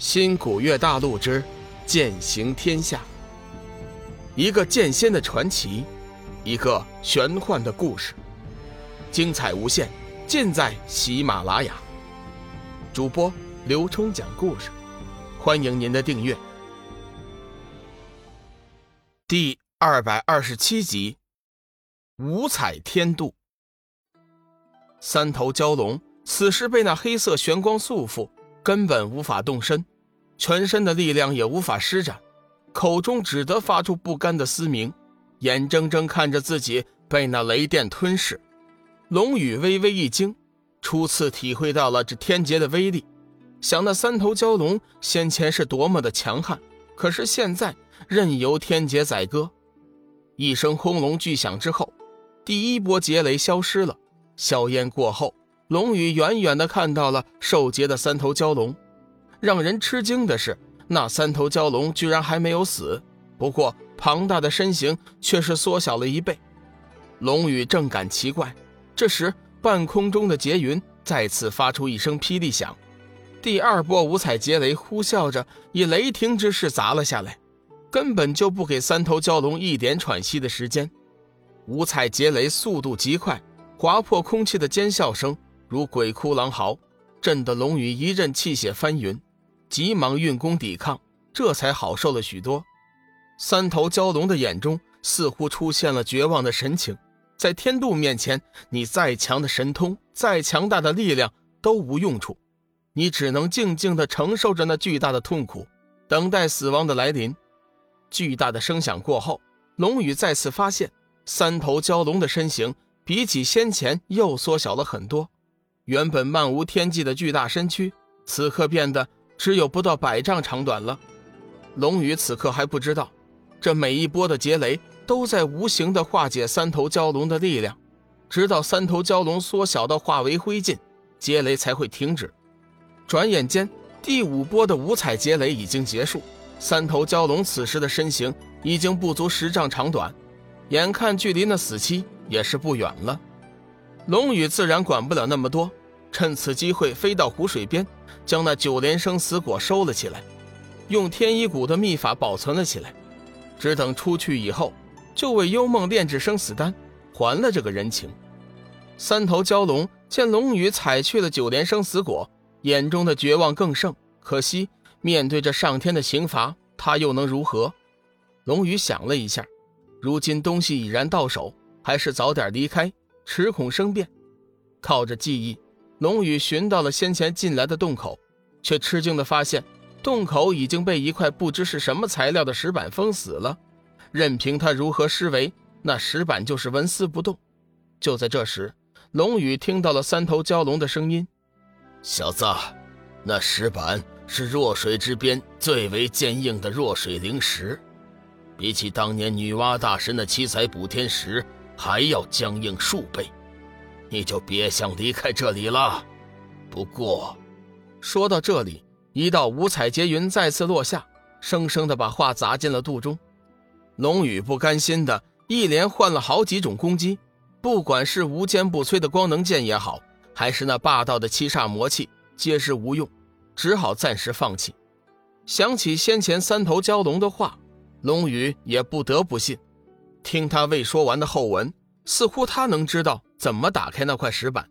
新古月大陆之剑行天下，一个剑仙的传奇，一个玄幻的故事，精彩无限，尽在喜马拉雅。主播刘冲讲故事，欢迎您的订阅。第二百二十七集，五彩天渡。三头蛟龙此时被那黑色玄光束缚。根本无法动身，全身的力量也无法施展，口中只得发出不甘的嘶鸣，眼睁睁看着自己被那雷电吞噬。龙宇微微一惊，初次体会到了这天劫的威力。想那三头蛟龙先前是多么的强悍，可是现在任由天劫宰割。一声轰隆巨响之后，第一波劫雷消失了，硝烟过后。龙宇远远地看到了受劫的三头蛟龙，让人吃惊的是，那三头蛟龙居然还没有死，不过庞大的身形却是缩小了一倍。龙宇正感奇怪，这时半空中的劫云再次发出一声霹雳响，第二波五彩劫雷呼啸着以雷霆之势砸了下来，根本就不给三头蛟龙一点喘息的时间。五彩劫雷速度极快，划破空气的尖啸声。如鬼哭狼嚎，震得龙宇一阵气血翻云，急忙运功抵抗，这才好受了许多。三头蛟龙的眼中似乎出现了绝望的神情，在天度面前，你再强的神通，再强大的力量都无用处，你只能静静地承受着那巨大的痛苦，等待死亡的来临。巨大的声响过后，龙宇再次发现，三头蛟龙的身形比起先前又缩小了很多。原本漫无天际的巨大身躯，此刻变得只有不到百丈长短了。龙宇此刻还不知道，这每一波的劫雷都在无形的化解三头蛟龙的力量，直到三头蛟龙缩小到化为灰烬，劫雷才会停止。转眼间，第五波的五彩劫雷已经结束，三头蛟龙此时的身形已经不足十丈长短，眼看距离那死期也是不远了。龙宇自然管不了那么多。趁此机会飞到湖水边，将那九连生死果收了起来，用天一谷的秘法保存了起来。只等出去以后，就为幽梦炼制生死丹，还了这个人情。三头蛟龙见龙宇采去了九连生死果，眼中的绝望更盛。可惜面对着上天的刑罚，他又能如何？龙宇想了一下，如今东西已然到手，还是早点离开，迟恐生变。靠着记忆。龙宇寻到了先前进来的洞口，却吃惊地发现，洞口已经被一块不知是什么材料的石板封死了。任凭他如何施为，那石板就是纹丝不动。就在这时，龙宇听到了三头蛟龙的声音：“小子，那石板是弱水之边最为坚硬的弱水灵石，比起当年女娲大神的七彩补天石还要僵硬数倍。”你就别想离开这里了。不过，说到这里，一道五彩劫云再次落下，生生的把话砸进了肚中。龙宇不甘心的一连换了好几种攻击，不管是无坚不摧的光能剑也好，还是那霸道的七煞魔气，皆是无用，只好暂时放弃。想起先前三头蛟龙的话，龙宇也不得不信。听他未说完的后文，似乎他能知道。怎么打开那块石板？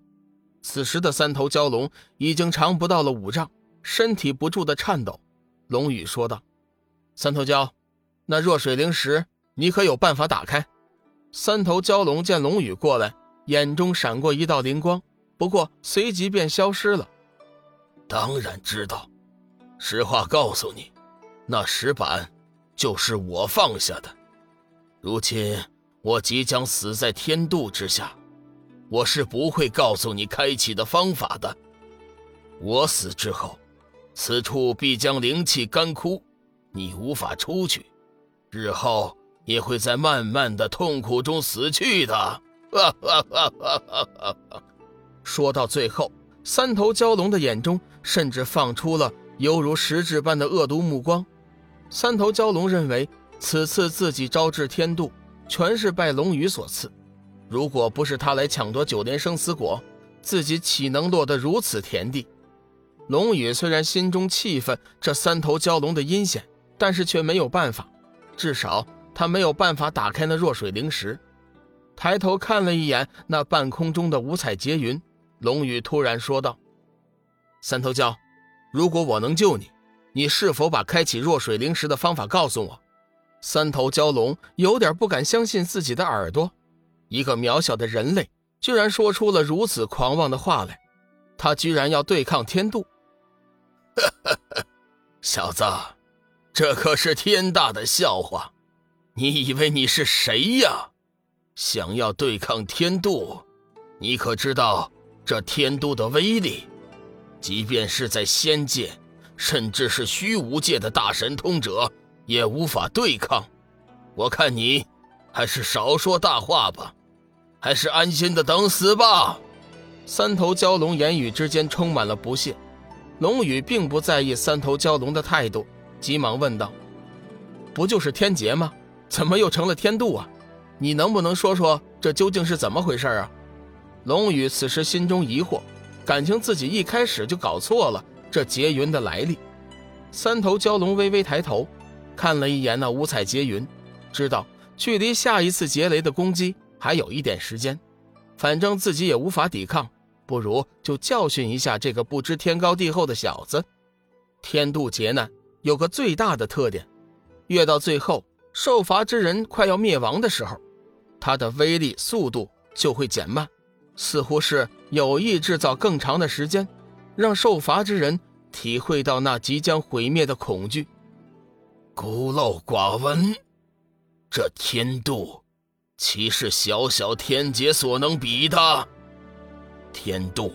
此时的三头蛟龙已经长不到了五丈，身体不住的颤抖。龙宇说道：“三头蛟，那弱水灵石，你可有办法打开？”三头蛟龙见龙宇过来，眼中闪过一道灵光，不过随即便消失了。当然知道，实话告诉你，那石板就是我放下的。如今我即将死在天妒之下。我是不会告诉你开启的方法的。我死之后，此处必将灵气干枯，你无法出去，日后也会在漫漫的痛苦中死去的。说到最后，三头蛟龙的眼中甚至放出了犹如实质般的恶毒目光。三头蛟龙认为，此次自己招致天妒，全是拜龙羽所赐。如果不是他来抢夺九连生死果，自己岂能落得如此田地？龙宇虽然心中气愤这三头蛟龙的阴险，但是却没有办法，至少他没有办法打开那弱水灵石。抬头看了一眼那半空中的五彩劫云，龙宇突然说道：“三头蛟，如果我能救你，你是否把开启弱水灵石的方法告诉我？”三头蛟龙有点不敢相信自己的耳朵，一个渺小的人类居然说出了如此狂妄的话来，他居然要对抗天度！小子，这可是天大的笑话！你以为你是谁呀？想要对抗天度，你可知道这天度的威力？即便是在仙界，甚至是虚无界的大神通者，也无法对抗。我看你还是少说大话吧，还是安心的等死吧。三头蛟龙言语之间充满了不屑。龙宇并不在意三头蛟龙的态度，急忙问道：“不就是天劫吗？怎么又成了天度啊？”你能不能说说这究竟是怎么回事啊？龙宇此时心中疑惑，感情自己一开始就搞错了这劫云的来历。三头蛟龙微微抬头，看了一眼那五彩劫云，知道距离下一次劫雷的攻击还有一点时间，反正自己也无法抵抗，不如就教训一下这个不知天高地厚的小子。天度劫难有个最大的特点，越到最后受罚之人快要灭亡的时候。它的威力速度就会减慢，似乎是有意制造更长的时间，让受罚之人体会到那即将毁灭的恐惧。孤陋寡闻，这天度岂是小小天劫所能比的？天度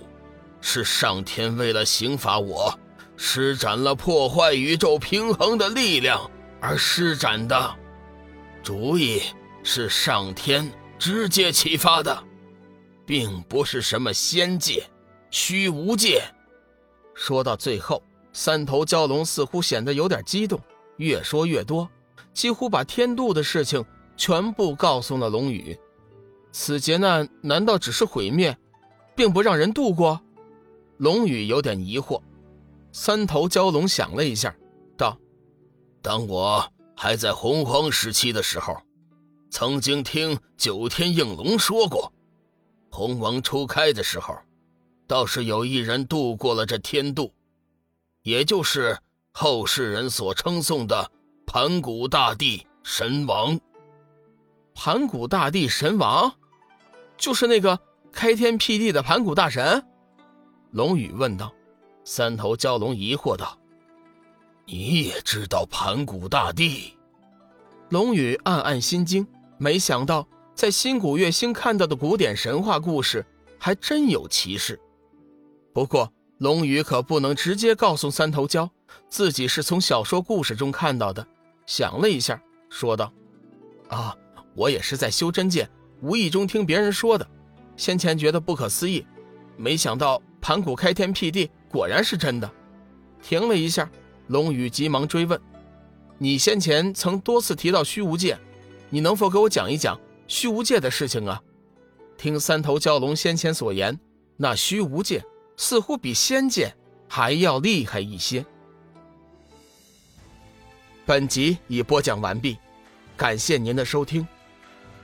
是上天为了刑罚我，施展了破坏宇宙平衡的力量而施展的主意。是上天直接启发的，并不是什么仙界、虚无界。说到最后，三头蛟龙似乎显得有点激动，越说越多，几乎把天度的事情全部告诉了龙宇。此劫难难道只是毁灭，并不让人度过？龙宇有点疑惑。三头蛟龙想了一下，道：“当我还在洪荒时期的时候。”曾经听九天应龙说过，洪王初开的时候，倒是有一人度过了这天渡，也就是后世人所称颂的盘古大帝神王。盘古大帝神王，就是那个开天辟地的盘古大神？龙宇问道。三头蛟龙疑惑道：“你也知道盘古大帝？”龙宇暗暗心惊。没想到，在新古月星看到的古典神话故事，还真有其事。不过，龙宇可不能直接告诉三头蛟，自己是从小说故事中看到的。想了一下，说道：“啊，我也是在修真界无意中听别人说的，先前觉得不可思议，没想到盘古开天辟地果然是真的。”停了一下，龙宇急忙追问：“你先前曾多次提到虚无界？”你能否给我讲一讲虚无界的事情啊？听三头蛟龙先前所言，那虚无界似乎比仙界还要厉害一些。本集已播讲完毕，感谢您的收听。